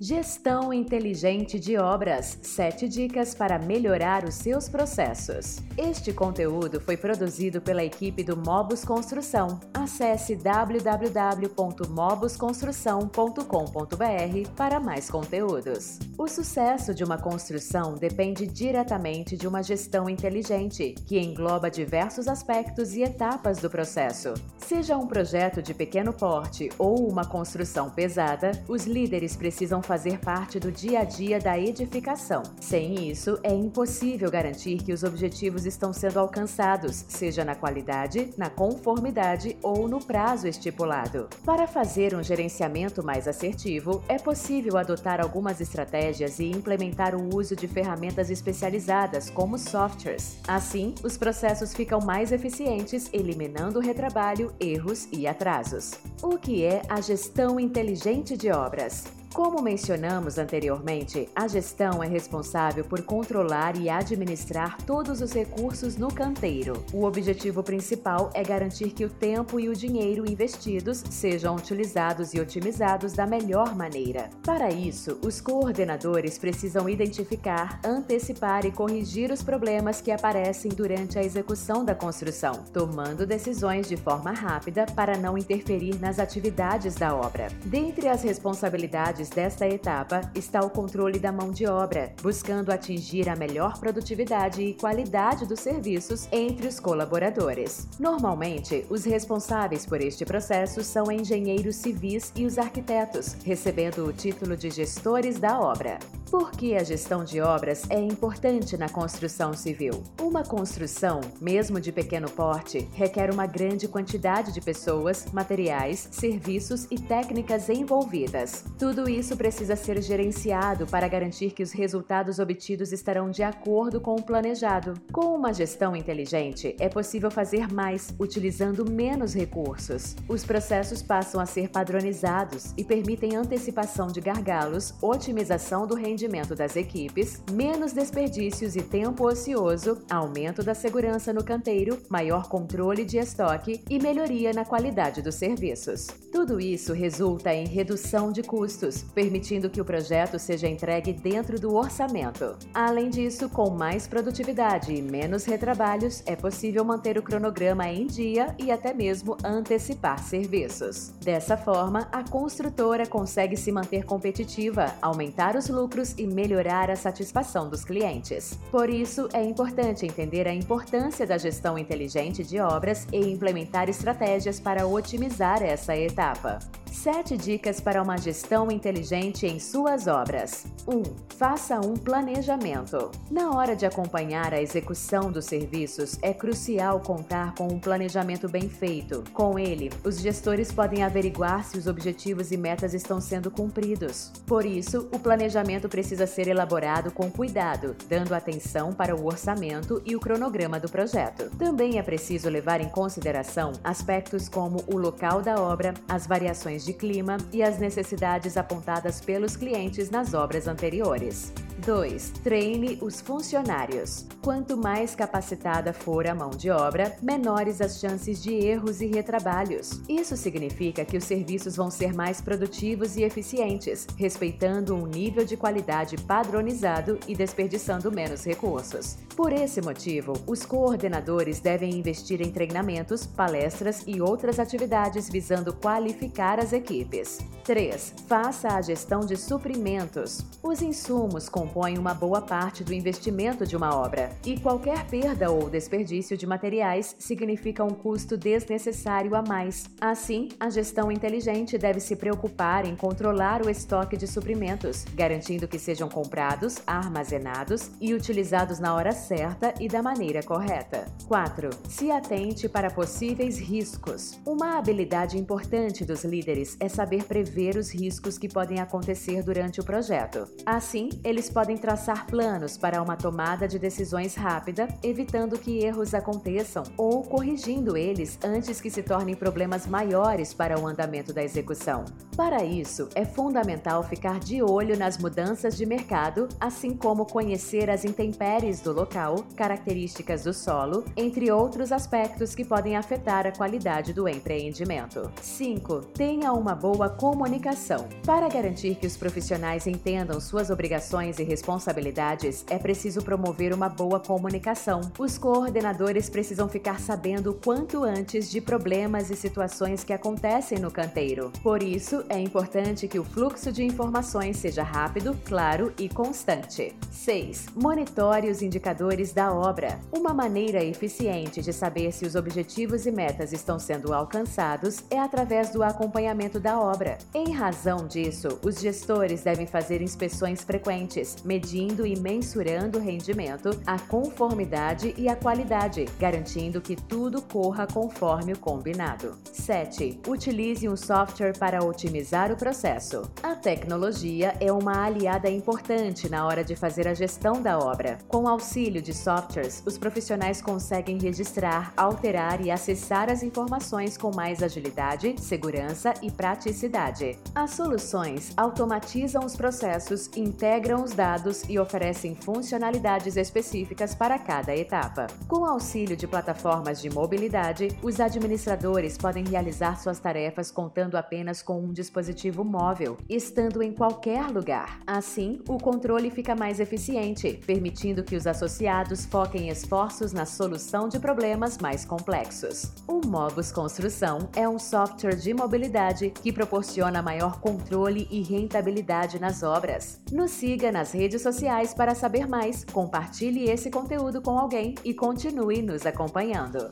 Gestão inteligente de obras: 7 dicas para melhorar os seus processos. Este conteúdo foi produzido pela equipe do Mobus Construção. Acesse www.mobusconstrução.com.br para mais conteúdos. O sucesso de uma construção depende diretamente de uma gestão inteligente, que engloba diversos aspectos e etapas do processo. Seja um projeto de pequeno porte ou uma construção pesada, os líderes precisam fazer parte do dia a dia da edificação. Sem isso, é impossível garantir que os objetivos estão sendo alcançados, seja na qualidade, na conformidade ou no prazo estipulado. Para fazer um gerenciamento mais assertivo, é possível adotar algumas estratégias e implementar o uso de ferramentas especializadas, como softwares. Assim, os processos ficam mais eficientes, eliminando retrabalho, erros e atrasos. O que é a gestão inteligente de obras? Como mencionamos anteriormente, a gestão é responsável por controlar e administrar todos os recursos no canteiro. O objetivo principal é garantir que o tempo e o dinheiro investidos sejam utilizados e otimizados da melhor maneira. Para isso, os coordenadores precisam identificar, antecipar e corrigir os problemas que aparecem durante a execução da construção, tomando decisões de forma rápida para não interferir nas atividades da obra. Dentre as responsabilidades desta etapa está o controle da mão de obra, buscando atingir a melhor produtividade e qualidade dos serviços entre os colaboradores. Normalmente, os responsáveis por este processo são engenheiros civis e os arquitetos, recebendo o título de gestores da obra. Por que a gestão de obras é importante na construção civil? Uma construção, mesmo de pequeno porte, requer uma grande quantidade de pessoas, materiais, serviços e técnicas envolvidas. Tudo isso precisa ser gerenciado para garantir que os resultados obtidos estarão de acordo com o planejado. Com uma gestão inteligente, é possível fazer mais utilizando menos recursos. Os processos passam a ser padronizados e permitem antecipação de gargalos, otimização do rendimento rendimento das equipes, menos desperdícios e tempo ocioso, aumento da segurança no canteiro, maior controle de estoque e melhoria na qualidade dos serviços. Tudo isso resulta em redução de custos, permitindo que o projeto seja entregue dentro do orçamento. Além disso, com mais produtividade e menos retrabalhos, é possível manter o cronograma em dia e até mesmo antecipar serviços. Dessa forma, a construtora consegue se manter competitiva, aumentar os lucros e melhorar a satisfação dos clientes. Por isso, é importante entender a importância da gestão inteligente de obras e implementar estratégias para otimizar essa etapa. 7 dicas para uma gestão inteligente em suas obras. 1. Um, faça um planejamento. Na hora de acompanhar a execução dos serviços, é crucial contar com um planejamento bem feito. Com ele, os gestores podem averiguar se os objetivos e metas estão sendo cumpridos. Por isso, o planejamento precisa ser elaborado com cuidado, dando atenção para o orçamento e o cronograma do projeto. Também é preciso levar em consideração aspectos como o local da obra, as variações de clima e as necessidades apontadas pelos clientes nas obras anteriores. 2. Treine os funcionários. Quanto mais capacitada for a mão de obra, menores as chances de erros e retrabalhos. Isso significa que os serviços vão ser mais produtivos e eficientes, respeitando um nível de qualidade padronizado e desperdiçando menos recursos. Por esse motivo, os coordenadores devem investir em treinamentos, palestras e outras atividades visando qualificar as equipes. 3. Faça a gestão de suprimentos. Os insumos compõem uma boa parte do investimento de uma obra, e qualquer perda ou desperdício de materiais significa um custo desnecessário a mais. Assim, a gestão inteligente deve se preocupar em controlar o estoque de suprimentos, garantindo que sejam comprados, armazenados e utilizados na hora certa e da maneira correta. 4. Se atente para possíveis riscos. Uma habilidade importante dos líderes é saber prever os riscos que podem acontecer durante o projeto. Assim, eles podem traçar planos para uma tomada de decisões rápida, evitando que erros aconteçam ou corrigindo eles antes que se tornem problemas maiores para o andamento da execução. Para isso, é fundamental ficar de olho nas mudanças de mercado, assim como conhecer as intempéries do local características do solo, entre outros aspectos que podem afetar a qualidade do empreendimento. 5. Tenha uma boa comunicação. Para garantir que os profissionais entendam suas obrigações e responsabilidades, é preciso promover uma boa comunicação. Os coordenadores precisam ficar sabendo quanto antes de problemas e situações que acontecem no canteiro. Por isso, é importante que o fluxo de informações seja rápido, claro e constante. 6. Monitore os indicadores da obra. Uma maneira eficiente de saber se os objetivos e metas estão sendo alcançados é através do acompanhamento da obra. Em razão disso, os gestores devem fazer inspeções frequentes, medindo e mensurando o rendimento, a conformidade e a qualidade, garantindo que tudo corra conforme o combinado. 7. Utilize um software para otimizar o processo. A tecnologia é uma aliada importante na hora de fazer a gestão da obra. Com o auxílio de softwares, os profissionais conseguem registrar, alterar e acessar as informações com mais agilidade, segurança e praticidade. As soluções automatizam os processos, integram os dados e oferecem funcionalidades específicas para cada etapa. Com auxílio de plataformas de mobilidade, os administradores podem realizar suas tarefas contando apenas com um dispositivo móvel, estando em qualquer lugar. Assim, o controle fica mais eficiente, permitindo que os associados foquem esforços na solução de problemas mais complexos. O Mobus Construção é um software de mobilidade que proporciona maior controle e rentabilidade nas obras. Nos siga nas redes sociais para saber mais, compartilhe esse conteúdo com alguém e continue nos acompanhando.